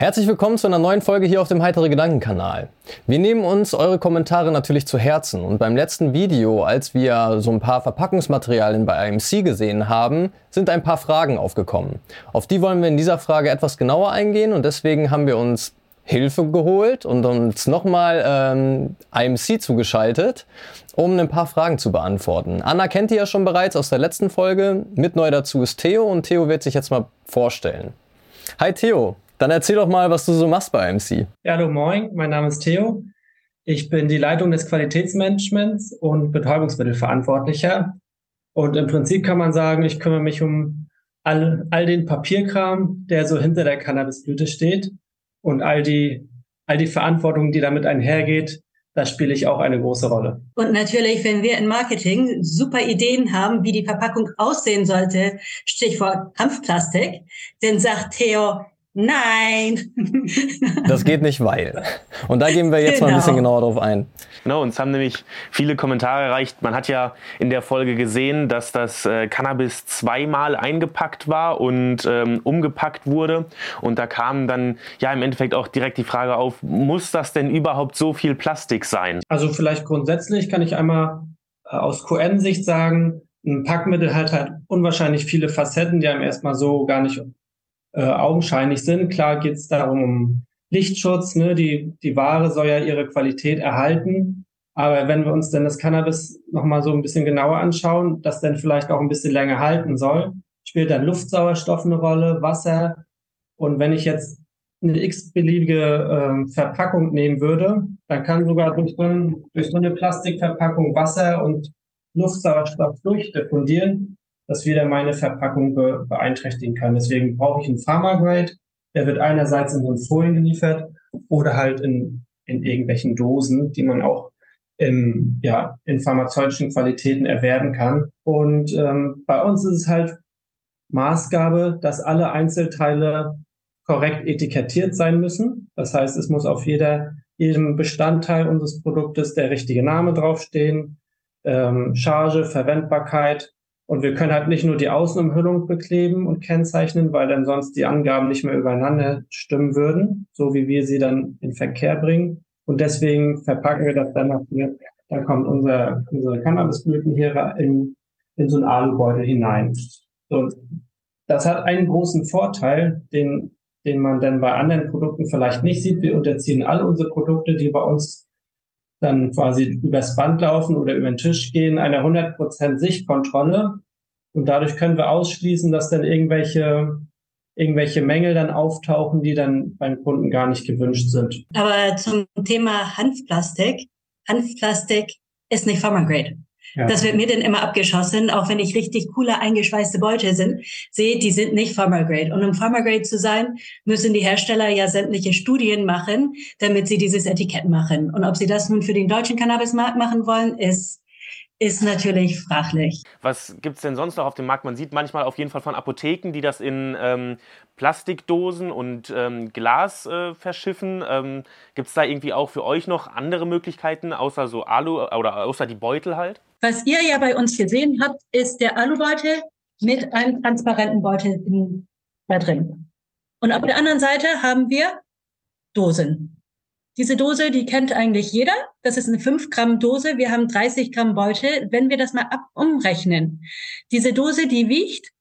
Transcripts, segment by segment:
Herzlich willkommen zu einer neuen Folge hier auf dem Heitere Gedanken-Kanal. Wir nehmen uns eure Kommentare natürlich zu Herzen und beim letzten Video, als wir so ein paar Verpackungsmaterialien bei IMC gesehen haben, sind ein paar Fragen aufgekommen. Auf die wollen wir in dieser Frage etwas genauer eingehen und deswegen haben wir uns Hilfe geholt und uns nochmal ähm, IMC zugeschaltet, um ein paar Fragen zu beantworten. Anna kennt ihr ja schon bereits aus der letzten Folge. Mit neu dazu ist Theo und Theo wird sich jetzt mal vorstellen. Hi Theo, dann erzähl doch mal, was du so machst bei MC. Ja, hallo, moin. Mein Name ist Theo. Ich bin die Leitung des Qualitätsmanagements und Betäubungsmittelverantwortlicher. Und im Prinzip kann man sagen, ich kümmere mich um all, all den Papierkram, der so hinter der Cannabisblüte steht und all die, all die Verantwortung, die damit einhergeht, da spiele ich auch eine große Rolle. Und natürlich, wenn wir in Marketing super Ideen haben, wie die Verpackung aussehen sollte, Stichwort Kampfplastik, dann sagt Theo, Nein. Das geht nicht, weil. Und da gehen wir jetzt genau. mal ein bisschen genau. genauer drauf ein. Genau, uns haben nämlich viele Kommentare erreicht. Man hat ja in der Folge gesehen, dass das äh, Cannabis zweimal eingepackt war und ähm, umgepackt wurde. Und da kam dann ja im Endeffekt auch direkt die Frage auf, muss das denn überhaupt so viel Plastik sein? Also vielleicht grundsätzlich kann ich einmal äh, aus QN-Sicht sagen, ein Packmittel hat halt unwahrscheinlich viele Facetten, die einem erstmal so gar nicht äh, augenscheinlich sind. Klar geht es darum, um Lichtschutz, ne? die, die Ware soll ja ihre Qualität erhalten. Aber wenn wir uns denn das Cannabis nochmal so ein bisschen genauer anschauen, das dann vielleicht auch ein bisschen länger halten soll, spielt dann Luftsauerstoff eine Rolle, Wasser. Und wenn ich jetzt eine x-beliebige äh, Verpackung nehmen würde, dann kann sogar durch so, durch so eine Plastikverpackung Wasser und Luftsauerstoff durchdiffundieren das wieder meine Verpackung be beeinträchtigen kann. Deswegen brauche ich einen Pharma-Grade. Der wird einerseits in so Folien geliefert oder halt in, in irgendwelchen Dosen, die man auch in, ja, in pharmazeutischen Qualitäten erwerben kann. Und ähm, bei uns ist es halt Maßgabe, dass alle Einzelteile korrekt etikettiert sein müssen. Das heißt, es muss auf jeder, jedem Bestandteil unseres Produktes der richtige Name draufstehen, ähm, Charge, Verwendbarkeit und wir können halt nicht nur die Außenumhüllung bekleben und kennzeichnen, weil dann sonst die Angaben nicht mehr übereinander stimmen würden, so wie wir sie dann in Verkehr bringen. Und deswegen verpacken wir das dann noch hier. Da kommt unser, unsere Cannabisblüten hier in, in so einen Alubeutel hinein. So, das hat einen großen Vorteil, den, den man dann bei anderen Produkten vielleicht nicht sieht. Wir unterziehen alle unsere Produkte, die bei uns dann quasi übers Band laufen oder über den Tisch gehen, einer 100% Sichtkontrolle. Und dadurch können wir ausschließen, dass dann irgendwelche, irgendwelche Mängel dann auftauchen, die dann beim Kunden gar nicht gewünscht sind. Aber zum Thema Hanfplastik. Hanfplastik ist nicht Pharma-Grade. Ja. Das wird mir dann immer abgeschossen, auch wenn ich richtig coole eingeschweißte Beute sind, sehe, die sind nicht Pharma Grade. Und um Pharma Grade zu sein, müssen die Hersteller ja sämtliche Studien machen, damit sie dieses Etikett machen. Und ob sie das nun für den deutschen Cannabismarkt machen wollen, ist ist natürlich fraglich. Was gibt's denn sonst noch auf dem Markt? Man sieht manchmal auf jeden Fall von Apotheken, die das in ähm, Plastikdosen und ähm, Glas äh, verschiffen. Ähm, gibt's da irgendwie auch für euch noch andere Möglichkeiten, außer so Alu oder außer die Beutel halt? Was ihr ja bei uns gesehen habt, ist der Alubeutel mit einem transparenten Beutel in, da drin. Und auf der anderen Seite haben wir Dosen. Diese Dose, die kennt eigentlich jeder. Das ist eine 5 Gramm Dose. Wir haben 30 Gramm Beutel. Wenn wir das mal ab umrechnen, diese Dose, die wiegt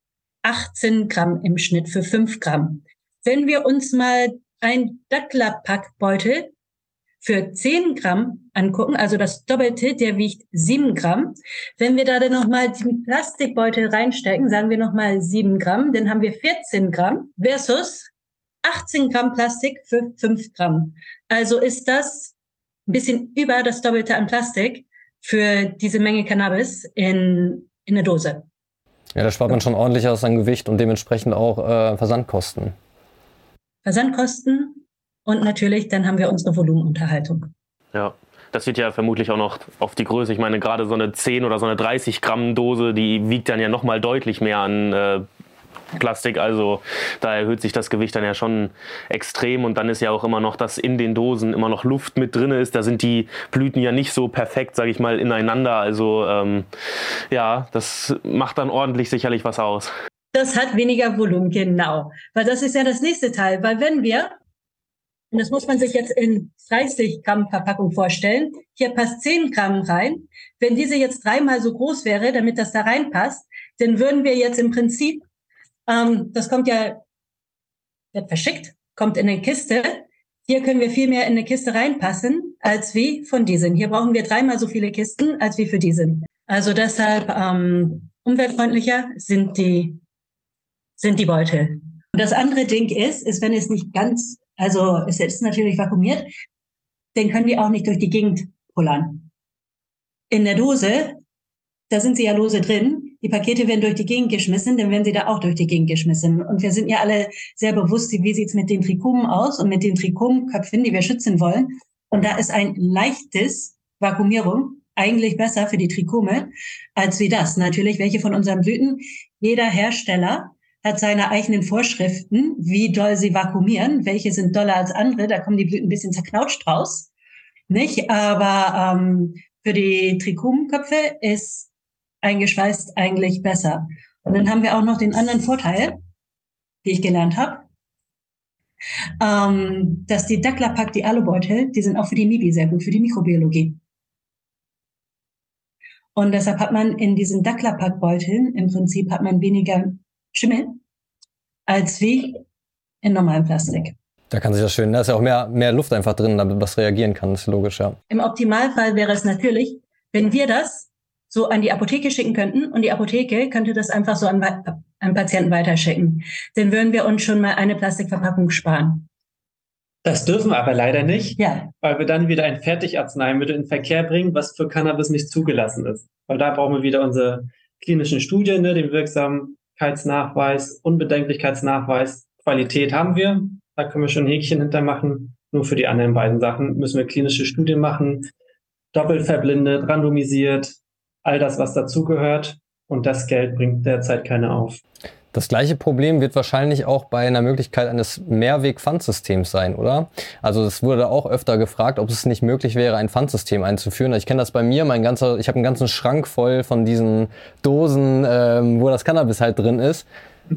18 Gramm im Schnitt für 5 Gramm. Wenn wir uns mal ein Dattlerpackbeutel für 10 Gramm angucken, also das Doppelte, der wiegt 7 Gramm. Wenn wir da dann nochmal den Plastikbeutel reinstecken, sagen wir nochmal 7 Gramm, dann haben wir 14 Gramm versus 18 Gramm Plastik für 5 Gramm. Also ist das ein bisschen über das Doppelte an Plastik für diese Menge Cannabis in, in der Dose. Ja, da spart man schon ordentlich aus an Gewicht und dementsprechend auch äh, Versandkosten. Versandkosten, und natürlich, dann haben wir unsere Volumenunterhaltung. Ja, das wird ja vermutlich auch noch auf die Größe. Ich meine, gerade so eine 10 oder so eine 30 Gramm Dose, die wiegt dann ja noch mal deutlich mehr an äh, Plastik. Also da erhöht sich das Gewicht dann ja schon extrem. Und dann ist ja auch immer noch, dass in den Dosen immer noch Luft mit drin ist. Da sind die Blüten ja nicht so perfekt, sage ich mal, ineinander. Also ähm, ja, das macht dann ordentlich sicherlich was aus. Das hat weniger Volumen, genau. Weil das ist ja das nächste Teil. Weil wenn wir Und das muss man sich jetzt in 30 Gramm Verpackung vorstellen. Hier passt 10 Gramm rein. Wenn diese jetzt dreimal so groß wäre, damit das da reinpasst, dann würden wir jetzt im Prinzip, ähm, das kommt ja, wird verschickt, kommt in eine Kiste. Hier können wir viel mehr in eine Kiste reinpassen, als wie von diesen. Hier brauchen wir dreimal so viele Kisten, als wie für diesen. Also deshalb ähm, umweltfreundlicher sind die, sind die Beutel. Und das andere Ding ist, ist, wenn es nicht ganz also es ist natürlich vakuumiert, den können wir auch nicht durch die Gegend pullern. In der Dose, da sind sie ja lose drin. Die Pakete werden durch die Gegend geschmissen, dann werden sie da auch durch die Gegend geschmissen. Und wir sind ja alle sehr bewusst, wie sieht's mit den Trikomen aus und mit den Trikomenköpfen, die wir schützen wollen. Und da ist ein leichtes Vakuumierung eigentlich besser für die Trikome als wie das. Natürlich, welche von unseren Blüten jeder Hersteller hat seine eigenen Vorschriften, wie doll sie vakuumieren, welche sind doller als andere, da kommen die Blüten ein bisschen zerknautscht raus, nicht? Aber ähm, für die Trichomköpfe ist eingeschweißt eigentlich besser. Und dann haben wir auch noch den anderen Vorteil, die ich gelernt habe, ähm, dass die Daklapack, die Alubeutel, die sind auch für die MIBI sehr gut, für die Mikrobiologie. Und deshalb hat man in diesen Daklapack-Beuteln im Prinzip hat man weniger Schimmel als wie in normalem Plastik. Da kann sich das schön, da ist ja auch mehr, mehr Luft einfach drin, damit was reagieren kann, das ist logisch, ja. Im Optimalfall wäre es natürlich, wenn wir das so an die Apotheke schicken könnten und die Apotheke könnte das einfach so an, an Patienten weiterschicken. Dann würden wir uns schon mal eine Plastikverpackung sparen. Das dürfen wir aber leider nicht, ja. weil wir dann wieder ein Fertigarzneimittel in Verkehr bringen, was für Cannabis nicht zugelassen ist. Weil da brauchen wir wieder unsere klinischen Studien, ne, den wirksamen Nachweis, Unbedenklichkeitsnachweis, Qualität haben wir. Da können wir schon ein Häkchen hintermachen. Nur für die anderen beiden Sachen müssen wir klinische Studien machen, doppelt verblindet, randomisiert, all das, was dazugehört. Und das Geld bringt derzeit keine auf. Das gleiche Problem wird wahrscheinlich auch bei einer Möglichkeit eines Mehrweg-Pfandsystems sein, oder? Also es wurde auch öfter gefragt, ob es nicht möglich wäre, ein Pfandsystem einzuführen. Ich kenne das bei mir, mein ganzer, ich habe einen ganzen Schrank voll von diesen Dosen, ähm, wo das Cannabis halt drin ist.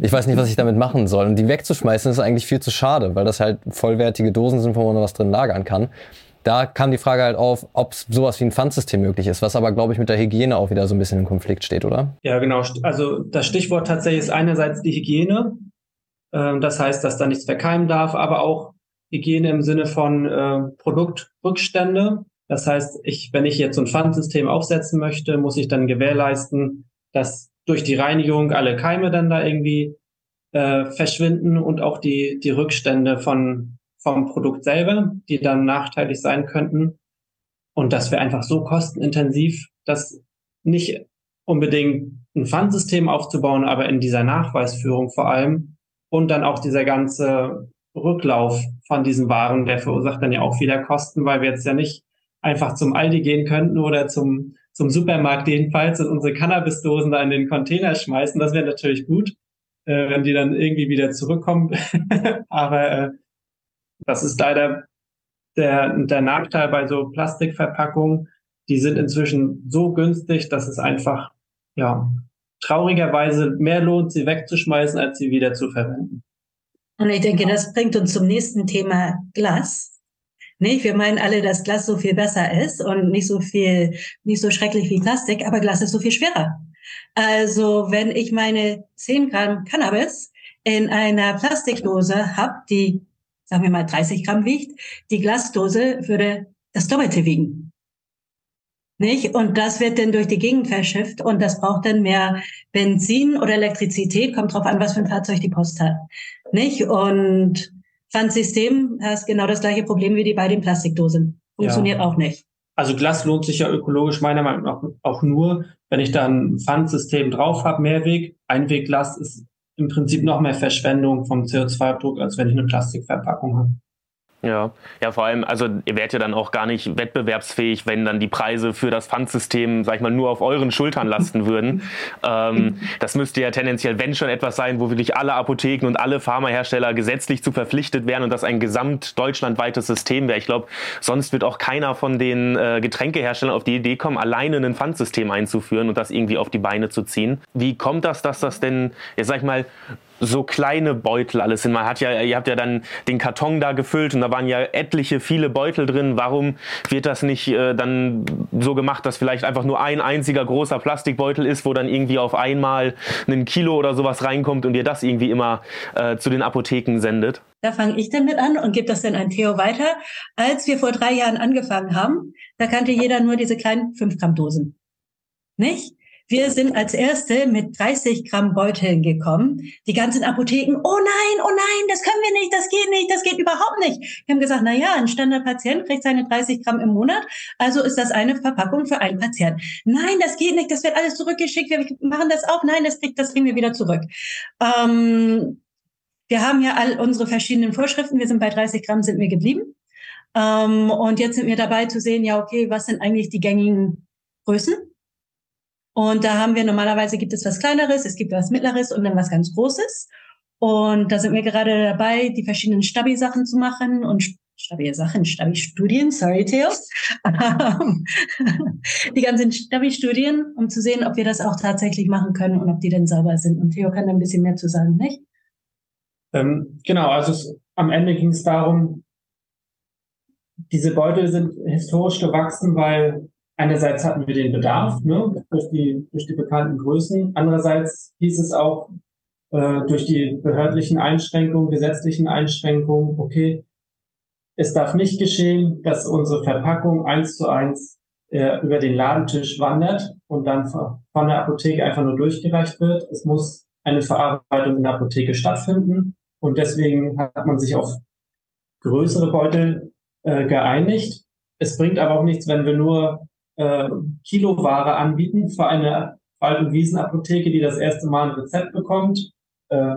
Ich weiß nicht, was ich damit machen soll. Und die wegzuschmeißen ist eigentlich viel zu schade, weil das halt vollwertige Dosen sind, wo man was drin lagern kann da kam die Frage halt auf, ob sowas wie ein Pfandsystem möglich ist, was aber, glaube ich, mit der Hygiene auch wieder so ein bisschen im Konflikt steht, oder? Ja, genau. Also das Stichwort tatsächlich ist einerseits die Hygiene. Ähm, das heißt, dass da nichts verkeimen darf, aber auch Hygiene im Sinne von äh, Produktrückstände. Das heißt, ich, wenn ich jetzt so ein Pfandsystem aufsetzen möchte, muss ich dann gewährleisten, dass durch die Reinigung alle Keime dann da irgendwie äh, verschwinden und auch die, die Rückstände von vom Produkt selber, die dann nachteilig sein könnten. Und das wäre einfach so kostenintensiv, dass nicht unbedingt ein Pfandsystem aufzubauen, aber in dieser Nachweisführung vor allem und dann auch dieser ganze Rücklauf von diesen Waren, der verursacht dann ja auch wieder Kosten, weil wir jetzt ja nicht einfach zum Aldi gehen könnten oder zum, zum Supermarkt jedenfalls und unsere Cannabisdosen da in den Container schmeißen. Das wäre natürlich gut, äh, wenn die dann irgendwie wieder zurückkommen. aber äh, das ist leider der, der Nachteil bei so Plastikverpackungen. Die sind inzwischen so günstig, dass es einfach, ja, traurigerweise mehr lohnt, sie wegzuschmeißen, als sie wieder zu verwenden. Und ich denke, das bringt uns zum nächsten Thema Glas. Nicht? Wir meinen alle, dass Glas so viel besser ist und nicht so viel, nicht so schrecklich wie Plastik, aber Glas ist so viel schwerer. Also wenn ich meine 10 Gramm Cannabis in einer Plastikdose habe, die sagen wir mal 30 Gramm wiegt, die Glasdose würde das Doppelte wiegen. Nicht? Und das wird dann durch die Gegend verschifft und das braucht dann mehr Benzin oder Elektrizität, kommt drauf an, was für ein Fahrzeug die Post hat. Nicht? Und Pfandsystem hast genau das gleiche Problem wie die beiden Plastikdosen. Funktioniert ja. auch nicht. Also Glas lohnt sich ja ökologisch meiner Meinung nach auch nur, wenn ich dann ein Pfandsystem drauf habe, Mehrweg. Einwegglas ist im Prinzip noch mehr Verschwendung vom CO2-Abdruck, als wenn ich eine Plastikverpackung habe. Ja, ja, vor allem, also ihr werdet ja dann auch gar nicht wettbewerbsfähig, wenn dann die Preise für das Pfandsystem, sag ich mal, nur auf euren Schultern lasten würden. ähm, das müsste ja tendenziell, wenn schon etwas sein, wo wirklich alle Apotheken und alle Pharmahersteller gesetzlich zu verpflichtet wären und das ein gesamt deutschlandweites System wäre. Ich glaube, sonst wird auch keiner von den äh, Getränkeherstellern auf die Idee kommen, alleine ein Pfandsystem einzuführen und das irgendwie auf die Beine zu ziehen. Wie kommt das, dass das denn, jetzt sag ich mal, so kleine Beutel alles sind. Man hat ja, ihr habt ja dann den Karton da gefüllt und da waren ja etliche, viele Beutel drin. Warum wird das nicht äh, dann so gemacht, dass vielleicht einfach nur ein einziger großer Plastikbeutel ist, wo dann irgendwie auf einmal ein Kilo oder sowas reinkommt und ihr das irgendwie immer äh, zu den Apotheken sendet? Da fange ich dann mit an und gebe das dann an Theo weiter. Als wir vor drei Jahren angefangen haben, da kannte jeder nur diese kleinen 5 Gramm Dosen. Nicht? Wir sind als Erste mit 30 Gramm Beuteln gekommen. Die ganzen Apotheken, oh nein, oh nein, das können wir nicht, das geht nicht, das geht überhaupt nicht. Wir haben gesagt, na ja, ein Standardpatient kriegt seine 30 Gramm im Monat, also ist das eine Verpackung für einen Patient. Nein, das geht nicht, das wird alles zurückgeschickt, wir machen das auch, nein, das kriegt, das kriegen wir wieder zurück. Ähm, wir haben ja all unsere verschiedenen Vorschriften, wir sind bei 30 Gramm, sind wir geblieben. Ähm, und jetzt sind wir dabei zu sehen, ja, okay, was sind eigentlich die gängigen Größen? Und da haben wir normalerweise gibt es was Kleineres, es gibt was Mittleres und dann was ganz Großes. Und da sind wir gerade dabei, die verschiedenen Stabi-Sachen zu machen und Stabi-Sachen, Stabi-Studien, sorry, Theo. die ganzen Stabi-Studien, um zu sehen, ob wir das auch tatsächlich machen können und ob die denn sauber sind. Und Theo kann da ein bisschen mehr zu sagen, nicht? Ähm, genau, also es, am Ende ging es darum, diese Beutel sind historisch gewachsen, weil einerseits hatten wir den Bedarf ne, durch, die, durch die bekannten Größen, andererseits hieß es auch äh, durch die behördlichen Einschränkungen, gesetzlichen Einschränkungen, okay, es darf nicht geschehen, dass unsere Verpackung eins zu eins äh, über den Ladentisch wandert und dann von der Apotheke einfach nur durchgereicht wird. Es muss eine Verarbeitung in der Apotheke stattfinden und deswegen hat man sich auf größere Beutel äh, geeinigt. Es bringt aber auch nichts, wenn wir nur äh, Kiloware anbieten für eine Wald- und Wiesenapotheke, die das erste Mal ein Rezept bekommt. Äh,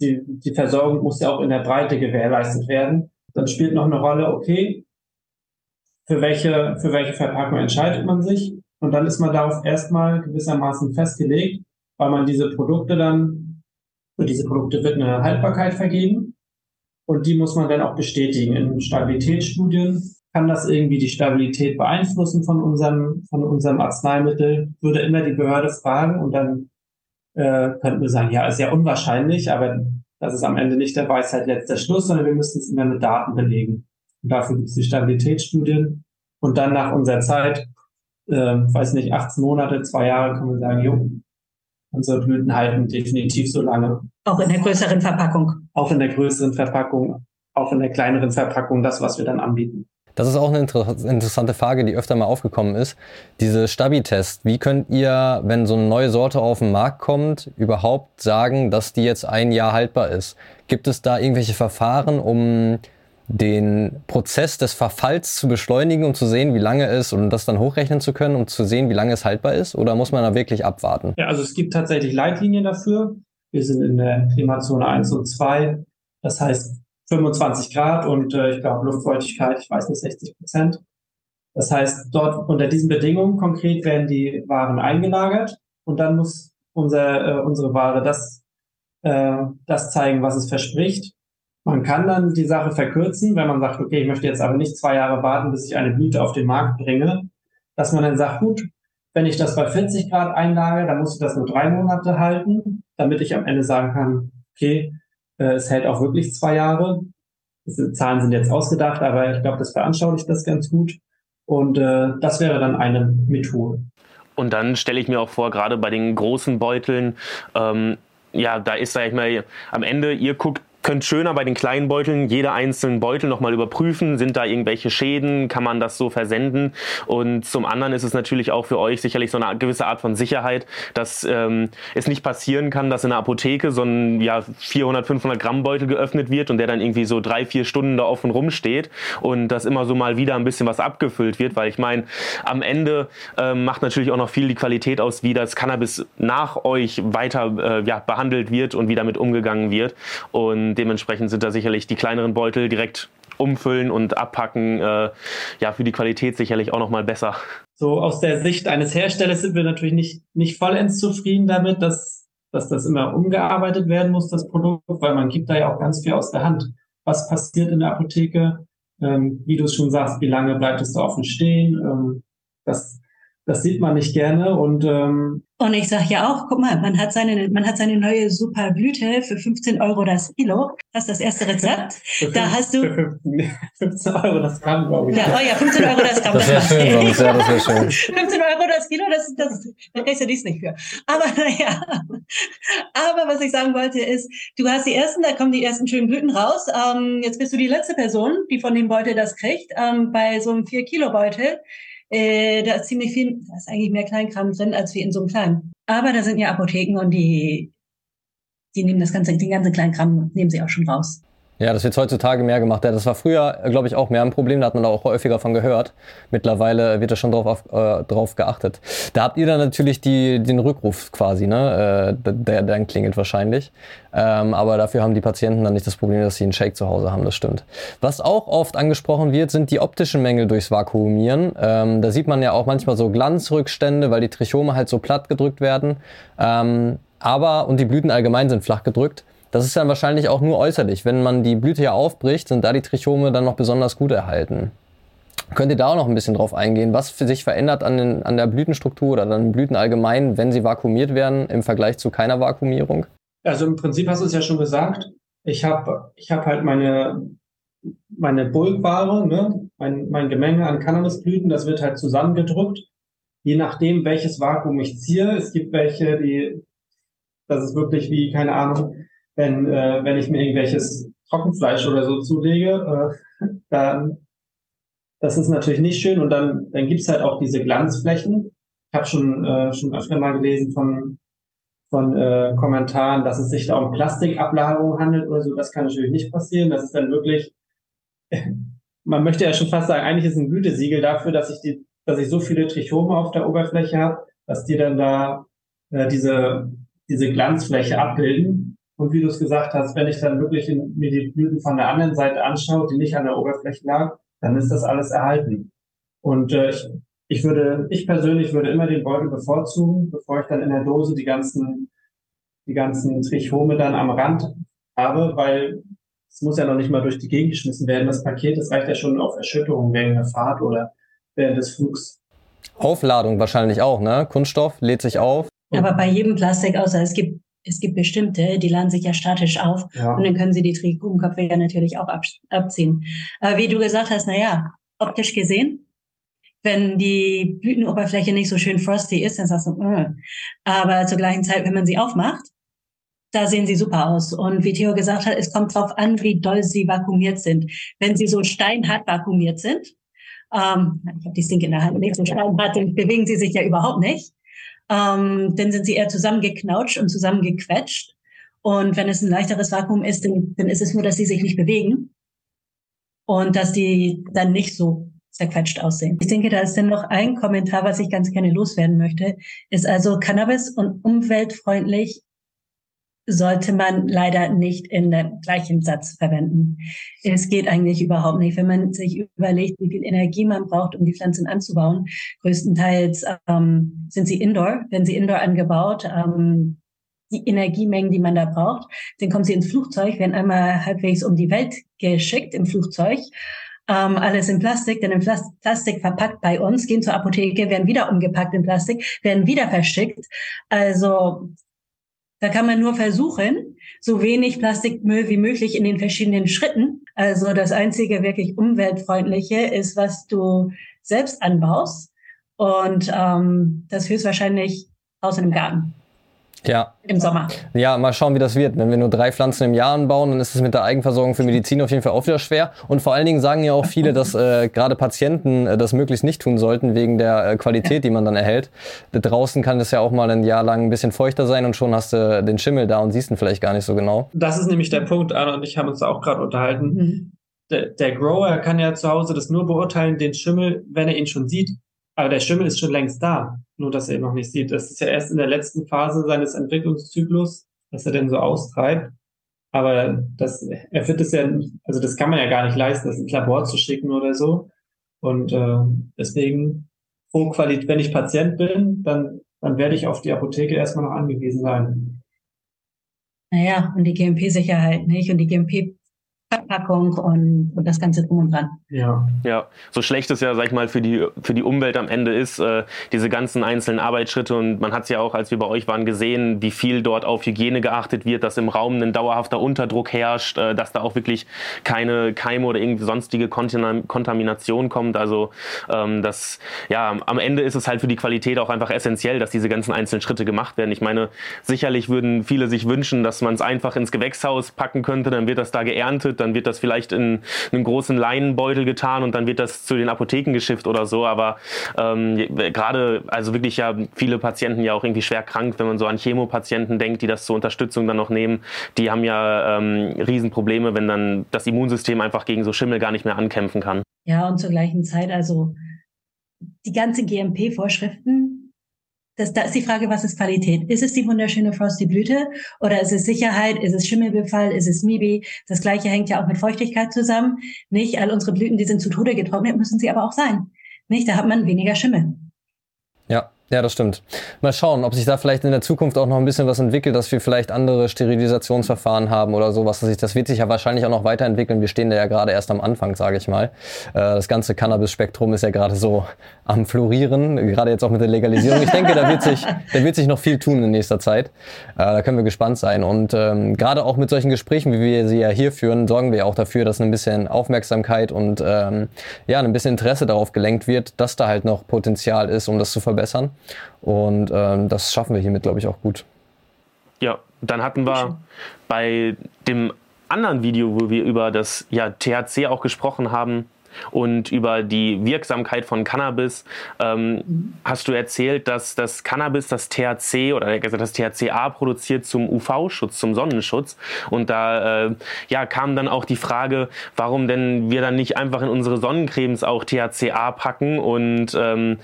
die, die Versorgung muss ja auch in der Breite gewährleistet werden. Dann spielt noch eine Rolle, okay, für welche, für welche Verpackung entscheidet man sich? Und dann ist man darauf erstmal gewissermaßen festgelegt, weil man diese Produkte dann, für diese Produkte wird eine Haltbarkeit vergeben. Und die muss man dann auch bestätigen in Stabilitätsstudien kann das irgendwie die Stabilität beeinflussen von unserem, von unserem Arzneimittel? Würde immer die Behörde fragen und dann äh, könnten wir sagen, ja, ist ja unwahrscheinlich, aber das ist am Ende nicht der Weisheit letzter Schluss, sondern wir müssen es immer mit Daten belegen. Und dafür gibt es die Stabilitätsstudien. Und dann nach unserer Zeit, äh, weiß nicht, 18 Monate, zwei Jahre, können wir sagen, jo, unsere Blüten halten definitiv so lange. Auch in der größeren Verpackung. Auch in der größeren Verpackung, auch in der kleineren Verpackung, das, was wir dann anbieten. Das ist auch eine inter interessante Frage, die öfter mal aufgekommen ist. Diese Stabi-Test, wie könnt ihr, wenn so eine neue Sorte auf den Markt kommt, überhaupt sagen, dass die jetzt ein Jahr haltbar ist? Gibt es da irgendwelche Verfahren, um den Prozess des Verfalls zu beschleunigen, um zu sehen, wie lange es und das dann hochrechnen zu können, um zu sehen, wie lange es haltbar ist? Oder muss man da wirklich abwarten? Ja, also es gibt tatsächlich Leitlinien dafür. Wir sind in der Klimazone 1 und 2. Das heißt, 25 Grad und äh, ich glaube Luftfeuchtigkeit, ich weiß nicht, 60 Prozent. Das heißt, dort unter diesen Bedingungen konkret werden die Waren eingelagert und dann muss unser, äh, unsere Ware das, äh, das zeigen, was es verspricht. Man kann dann die Sache verkürzen, wenn man sagt, okay, ich möchte jetzt aber nicht zwei Jahre warten, bis ich eine Blüte auf den Markt bringe, dass man dann sagt, gut, wenn ich das bei 40 Grad einlage, dann muss ich das nur drei Monate halten, damit ich am Ende sagen kann, okay, äh, es hält auch wirklich zwei Jahre. Die Zahlen sind jetzt ausgedacht, aber ich glaube, das veranschaulicht das ganz gut. Und äh, das wäre dann eine Methode. Und dann stelle ich mir auch vor, gerade bei den großen Beuteln, ähm, ja, da ist, sag ich mal, am Ende, ihr guckt könnt schöner bei den kleinen Beuteln jede einzelnen Beutel nochmal überprüfen. Sind da irgendwelche Schäden? Kann man das so versenden? Und zum anderen ist es natürlich auch für euch sicherlich so eine gewisse Art von Sicherheit, dass ähm, es nicht passieren kann, dass in der Apotheke so ein ja, 400, 500 Gramm Beutel geöffnet wird und der dann irgendwie so drei, vier Stunden da offen rumsteht und dass immer so mal wieder ein bisschen was abgefüllt wird, weil ich meine, am Ende ähm, macht natürlich auch noch viel die Qualität aus, wie das Cannabis nach euch weiter äh, ja, behandelt wird und wie damit umgegangen wird. Und dementsprechend sind da sicherlich die kleineren Beutel direkt umfüllen und abpacken, äh, ja, für die Qualität sicherlich auch nochmal besser. So aus der Sicht eines Herstellers sind wir natürlich nicht, nicht vollends zufrieden damit, dass, dass das immer umgearbeitet werden muss, das Produkt, weil man gibt da ja auch ganz viel aus der Hand. Was passiert in der Apotheke? Ähm, wie du es schon sagst, wie lange bleibt es da offen stehen? Ähm, das das sieht man nicht gerne und ähm, und ich sage ja auch, guck mal, man hat seine, man hat seine neue super Blüte für 15 Euro das Kilo. Das ist das erste Rezept. da hast du 15 Euro das Gramm, glaube ich. Ja, oh ja, 15 Euro das Gramm. Das wäre schön, sonst, ja, das wäre schön. 15 Euro das Kilo, das, das, da kriegst du dies nicht für. Aber naja, aber was ich sagen wollte ist, du hast die ersten, da kommen die ersten schönen Blüten raus. Ähm, jetzt bist du die letzte Person, die von dem Beutel das kriegt. Ähm, bei so einem 4 Kilo Beutel äh, da ist ziemlich viel, da ist eigentlich mehr Kleinkram drin als wie in so einem kleinen. Aber da sind ja Apotheken und die, die nehmen das ganze, den ganzen Kleinkram nehmen sie auch schon raus. Ja, das wird heutzutage mehr gemacht. Ja, das war früher, glaube ich, auch mehr ein Problem. Da hat man da auch häufiger von gehört. Mittlerweile wird da schon drauf, auf, äh, drauf geachtet. Da habt ihr dann natürlich die, den Rückruf quasi, ne? Äh, der dann klingelt wahrscheinlich. Ähm, aber dafür haben die Patienten dann nicht das Problem, dass sie einen Shake zu Hause haben. Das stimmt. Was auch oft angesprochen wird, sind die optischen Mängel durchs Vakuumieren. Ähm, da sieht man ja auch manchmal so Glanzrückstände, weil die Trichome halt so platt gedrückt werden. Ähm, aber, und die Blüten allgemein sind flach gedrückt. Das ist dann wahrscheinlich auch nur äußerlich. Wenn man die Blüte ja aufbricht, sind da die Trichome dann noch besonders gut erhalten. Könnt ihr da auch noch ein bisschen drauf eingehen, was sich verändert an, den, an der Blütenstruktur oder an den Blüten allgemein, wenn sie vakuumiert werden im Vergleich zu keiner Vakuumierung? Also im Prinzip hast du es ja schon gesagt. Ich habe ich hab halt meine, meine Bulkware, ne? mein, mein Gemenge an Cannabisblüten, das wird halt zusammengedrückt. Je nachdem, welches Vakuum ich ziehe. Es gibt welche, die, das ist wirklich wie, keine Ahnung, wenn, äh, wenn ich mir irgendwelches Trockenfleisch oder so zulege, äh, dann das ist natürlich nicht schön und dann, dann gibt's halt auch diese Glanzflächen. Ich habe schon, äh, schon öfter mal gelesen von, von äh, Kommentaren, dass es sich da um Plastikablagerung handelt oder so. Das kann natürlich nicht passieren. Das ist dann wirklich, man möchte ja schon fast sagen, eigentlich ist ein Gütesiegel dafür, dass ich die, dass ich so viele Trichome auf der Oberfläche habe, dass die dann da äh, diese, diese Glanzfläche abbilden. Und wie du es gesagt hast, wenn ich dann wirklich in, mir die Blüten von der anderen Seite anschaue, die nicht an der Oberfläche lag, dann ist das alles erhalten. Und äh, ich, ich würde, ich persönlich würde immer den Beutel bevorzugen, bevor ich dann in der Dose die ganzen, die ganzen Trichome dann am Rand habe, weil es muss ja noch nicht mal durch die Gegend geschmissen werden. Das Paket, das reicht ja schon auf Erschütterung während der Fahrt oder während des Flugs. Aufladung wahrscheinlich auch, ne? Kunststoff lädt sich auf. Aber bei jedem Plastik, außer es gibt es gibt bestimmte, die laden sich ja statisch auf ja. und dann können sie die Trichomköpfe ja natürlich auch ab, abziehen. Aber wie du gesagt hast, na ja, optisch gesehen, wenn die Blütenoberfläche nicht so schön frosty ist, dann sagst du, äh. aber zur gleichen Zeit, wenn man sie aufmacht, da sehen sie super aus. Und wie Theo gesagt hat, es kommt drauf an, wie doll sie vakuumiert sind. Wenn sie so steinhart vakuumiert sind, ähm, ich habe die Stink in der Hand, nicht so steinhart, dann bewegen sie sich ja überhaupt nicht ähm, dann sind sie eher zusammengeknautscht und zusammengequetscht. Und wenn es ein leichteres Vakuum ist, dann, dann ist es nur, dass sie sich nicht bewegen und dass die dann nicht so zerquetscht aussehen. Ich denke, da ist dann noch ein Kommentar, was ich ganz gerne loswerden möchte, ist also Cannabis und umweltfreundlich sollte man leider nicht in dem gleichen Satz verwenden. Es geht eigentlich überhaupt nicht. Wenn man sich überlegt, wie viel Energie man braucht, um die Pflanzen anzubauen, größtenteils ähm, sind sie indoor, werden sie indoor angebaut. Ähm, die Energiemengen, die man da braucht, dann kommen sie ins Flugzeug, werden einmal halbwegs um die Welt geschickt im Flugzeug. Ähm, alles in Plastik, denn in Plastik verpackt bei uns, gehen zur Apotheke, werden wieder umgepackt in Plastik, werden wieder verschickt. Also da kann man nur versuchen, so wenig Plastikmüll wie möglich in den verschiedenen Schritten. Also das einzige wirklich umweltfreundliche ist, was du selbst anbaust. Und ähm, das höchstwahrscheinlich aus einem Garten. Ja. Im Sommer. Ja, mal schauen, wie das wird. Wenn wir nur drei Pflanzen im Jahr anbauen, dann ist es mit der Eigenversorgung für Medizin auf jeden Fall auch wieder schwer. Und vor allen Dingen sagen ja auch viele, dass äh, gerade Patienten äh, das möglichst nicht tun sollten, wegen der äh, Qualität, die man dann erhält. Draußen kann es ja auch mal ein Jahr lang ein bisschen feuchter sein und schon hast du den Schimmel da und siehst ihn vielleicht gar nicht so genau. Das ist nämlich der Punkt, Anna und ich haben uns da auch gerade unterhalten. Mhm. Der, der Grower kann ja zu Hause das nur beurteilen, den Schimmel, wenn er ihn schon sieht. Aber der Schimmel ist schon längst da, nur dass er ihn noch nicht sieht. Das ist ja erst in der letzten Phase seines Entwicklungszyklus, dass er denn so austreibt. Aber das, er wird es ja, also das kann man ja gar nicht leisten, das ins Labor zu schicken oder so. Und äh, deswegen, Hochqualität, wenn ich Patient bin, dann, dann werde ich auf die Apotheke erstmal noch angewiesen sein. Naja, und die GMP-Sicherheit nicht. Und die GMP Verpackung und, und das Ganze drum und dran. Ja. Ja, so schlecht es ja, sag ich mal, für die, für die Umwelt am Ende ist, äh, diese ganzen einzelnen Arbeitsschritte und man hat es ja auch, als wir bei euch waren, gesehen, wie viel dort auf Hygiene geachtet wird, dass im Raum ein dauerhafter Unterdruck herrscht, äh, dass da auch wirklich keine Keime oder irgendwie sonstige Kontamination kommt. Also ähm, das, ja, am Ende ist es halt für die Qualität auch einfach essentiell, dass diese ganzen einzelnen Schritte gemacht werden. Ich meine, sicherlich würden viele sich wünschen, dass man es einfach ins Gewächshaus packen könnte, dann wird das da geerntet, dann wird das vielleicht in einen großen Leinenbeutel getan und dann wird das zu den Apotheken geschifft oder so. Aber ähm, gerade, also wirklich ja viele Patienten ja auch irgendwie schwer krank, wenn man so an Chemopatienten denkt, die das zur Unterstützung dann noch nehmen, die haben ja ähm, Riesenprobleme, wenn dann das Immunsystem einfach gegen so Schimmel gar nicht mehr ankämpfen kann. Ja, und zur gleichen Zeit, also die ganzen GMP-Vorschriften, das, da ist die Frage, was ist Qualität? Ist es die wunderschöne Frosty Blüte oder ist es Sicherheit? Ist es Schimmelbefall? Ist es Mibi? Das gleiche hängt ja auch mit Feuchtigkeit zusammen. Nicht all unsere Blüten, die sind zu Tode getrocknet, müssen sie aber auch sein. Nicht? Da hat man weniger Schimmel. Ja, ja, das stimmt. Mal schauen, ob sich da vielleicht in der Zukunft auch noch ein bisschen was entwickelt, dass wir vielleicht andere Sterilisationsverfahren haben oder sowas. Das wird sich ja wahrscheinlich auch noch weiterentwickeln. Wir stehen da ja gerade erst am Anfang, sage ich mal. Äh, das ganze Cannabis-Spektrum ist ja gerade so am Florieren, gerade jetzt auch mit der Legalisierung. Ich denke, da wird sich, da wird sich noch viel tun in nächster Zeit. Äh, da können wir gespannt sein. Und ähm, gerade auch mit solchen Gesprächen, wie wir sie ja hier führen, sorgen wir auch dafür, dass ein bisschen Aufmerksamkeit und ähm, ja, ein bisschen Interesse darauf gelenkt wird, dass da halt noch Potenzial ist, um das zu verbessern. Und ähm, das schaffen wir hiermit, glaube ich, auch gut. Ja, dann hatten wir bei dem anderen Video, wo wir über das ja, THC auch gesprochen haben, und über die Wirksamkeit von Cannabis ähm, hast du erzählt, dass das Cannabis das THC oder das THCA produziert zum UV-Schutz, zum Sonnenschutz. Und da äh, ja, kam dann auch die Frage, warum denn wir dann nicht einfach in unsere Sonnencremes auch THCA packen und ähm,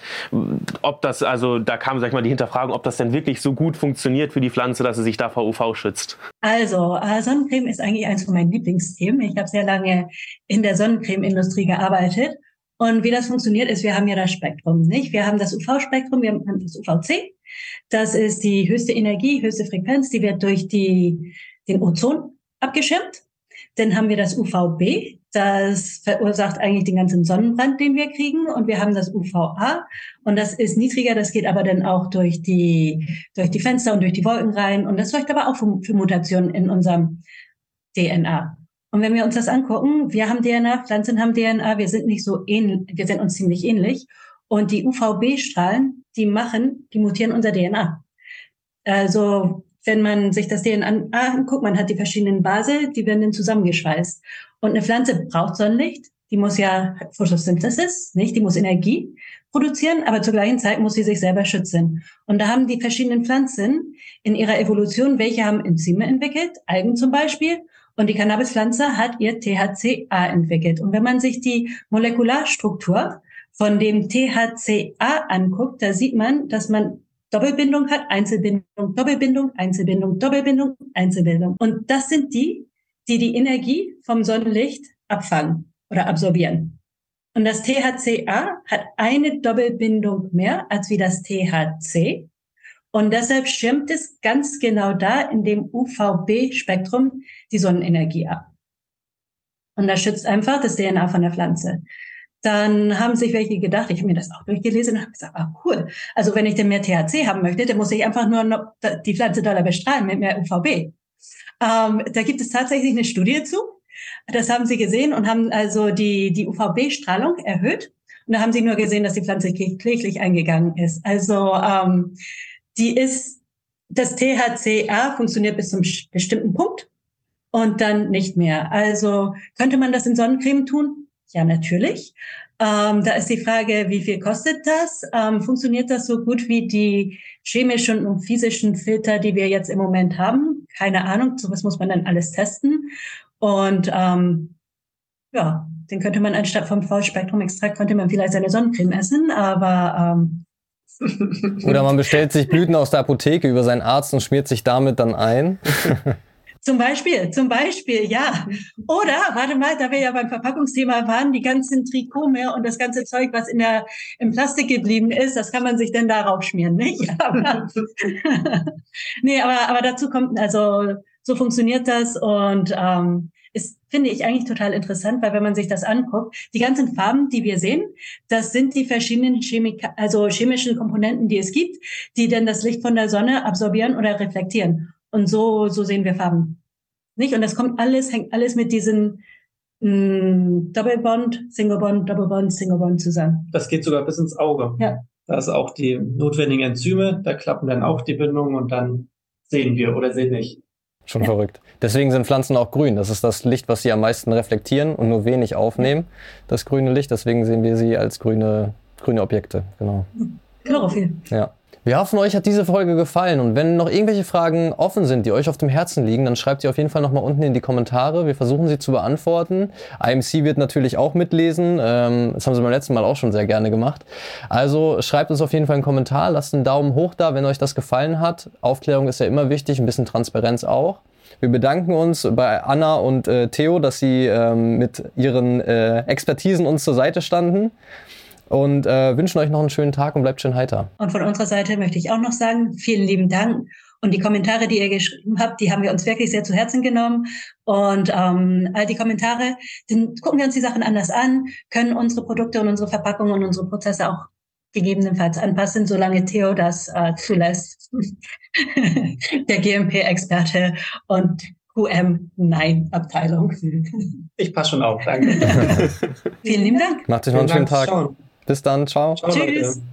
ob das, also da kam, sag ich mal, die Hinterfragung, ob das denn wirklich so gut funktioniert für die Pflanze, dass sie sich da vor UV schützt. Also, äh, Sonnencreme ist eigentlich eins von meinen Lieblingsthemen. Ich habe sehr lange in der Sonnencreme-Industrie gearbeitet gearbeitet. Und wie das funktioniert ist, wir haben ja das Spektrum, nicht? Wir haben das UV-Spektrum, wir haben das UVC. Das ist die höchste Energie, höchste Frequenz, die wird durch die, den Ozon abgeschirmt. Dann haben wir das UVB, das verursacht eigentlich den ganzen Sonnenbrand, den wir kriegen. Und wir haben das UVA und das ist niedriger, das geht aber dann auch durch die, durch die Fenster und durch die Wolken rein. Und das sorgt aber auch für, für Mutationen in unserem DNA. Und wenn wir uns das angucken, wir haben DNA, Pflanzen haben DNA, wir sind nicht so ähnlich, wir sind uns ziemlich ähnlich. Und die UVB-Strahlen, die machen, die mutieren unser DNA. Also, wenn man sich das DNA anguckt, man hat die verschiedenen Basen, die werden dann zusammengeschweißt. Und eine Pflanze braucht Sonnenlicht, die muss ja Photosynthesis, nicht? Die muss Energie produzieren, aber zur gleichen Zeit muss sie sich selber schützen. Und da haben die verschiedenen Pflanzen in ihrer Evolution, welche haben Enzyme entwickelt, Algen zum Beispiel, und die Cannabispflanze hat ihr THCA entwickelt. Und wenn man sich die Molekularstruktur von dem THCA anguckt, da sieht man, dass man Doppelbindung hat, Einzelbindung, Doppelbindung, Einzelbindung, Doppelbindung, Einzelbindung. Und das sind die, die die Energie vom Sonnenlicht abfangen oder absorbieren. Und das THCA hat eine Doppelbindung mehr als wie das THC. Und deshalb schirmt es ganz genau da in dem UVB-Spektrum die Sonnenenergie ab. Und das schützt einfach das DNA von der Pflanze. Dann haben sich welche gedacht, ich habe mir das auch durchgelesen und habe gesagt, ah cool, also wenn ich denn mehr THC haben möchte, dann muss ich einfach nur die Pflanze doller bestrahlen mit mehr UVB. Ähm, da gibt es tatsächlich eine Studie zu. Das haben sie gesehen und haben also die, die UVB-Strahlung erhöht. Und da haben sie nur gesehen, dass die Pflanze kläglich eingegangen ist. Also ähm, die ist, das THCA funktioniert bis zum bestimmten Punkt und dann nicht mehr. Also könnte man das in Sonnencreme tun? Ja, natürlich. Ähm, da ist die Frage, wie viel kostet das? Ähm, funktioniert das so gut wie die chemischen und physischen Filter, die wir jetzt im Moment haben? Keine Ahnung, sowas muss man dann alles testen. Und ähm, ja, den könnte man anstatt vom Vollspektrum-Extrakt, könnte man vielleicht seine Sonnencreme essen, aber ähm, oder man bestellt sich Blüten aus der Apotheke über seinen Arzt und schmiert sich damit dann ein. Zum Beispiel, zum Beispiel, ja. Oder, warte mal, da wir ja beim Verpackungsthema waren, die ganzen Trikome und das ganze Zeug, was in der, im Plastik geblieben ist, das kann man sich dann darauf schmieren, nicht? Aber, nee, aber, aber dazu kommt, also, so funktioniert das und, ähm, ist, finde ich eigentlich total interessant, weil wenn man sich das anguckt, die ganzen Farben, die wir sehen, das sind die verschiedenen Chemik also chemischen Komponenten, die es gibt, die dann das Licht von der Sonne absorbieren oder reflektieren. Und so, so sehen wir Farben. Nicht? Und das kommt alles, hängt alles mit diesen mh, mm, Double Bond, Single Bond, Double Bond, Single Bond zusammen. Das geht sogar bis ins Auge. Ja. Da ist auch die notwendigen Enzyme, da klappen dann auch die Bindungen und dann sehen wir oder sehen nicht. Schon ja. verrückt. Deswegen sind Pflanzen auch grün. Das ist das Licht, was sie am meisten reflektieren und nur wenig aufnehmen, das grüne Licht. Deswegen sehen wir sie als grüne, grüne Objekte. Genau. Chlorophyll. Ja. Wir hoffen, euch hat diese Folge gefallen und wenn noch irgendwelche Fragen offen sind, die euch auf dem Herzen liegen, dann schreibt sie auf jeden Fall nochmal unten in die Kommentare. Wir versuchen sie zu beantworten. IMC wird natürlich auch mitlesen. Ähm, das haben sie beim letzten Mal auch schon sehr gerne gemacht. Also schreibt uns auf jeden Fall einen Kommentar, lasst einen Daumen hoch da, wenn euch das gefallen hat. Aufklärung ist ja immer wichtig, ein bisschen Transparenz auch. Wir bedanken uns bei Anna und äh, Theo, dass sie ähm, mit ihren äh, Expertisen uns zur Seite standen und äh, wünschen euch noch einen schönen Tag und bleibt schön heiter. Und von unserer Seite möchte ich auch noch sagen, vielen lieben Dank. Und die Kommentare, die ihr geschrieben habt, die haben wir uns wirklich sehr zu Herzen genommen. Und ähm, all die Kommentare, dann gucken wir uns die Sachen anders an, können unsere Produkte und unsere Verpackungen und unsere Prozesse auch gegebenenfalls anpassen, solange Theo das äh, zulässt. Der GMP-Experte und QM-Nein-Abteilung. Ich passe schon auf, danke. Vielen lieben Dank. Macht euch noch einen schönen Tag. Ciao. Bis dann, ciao. ciao Tschüss. Leute.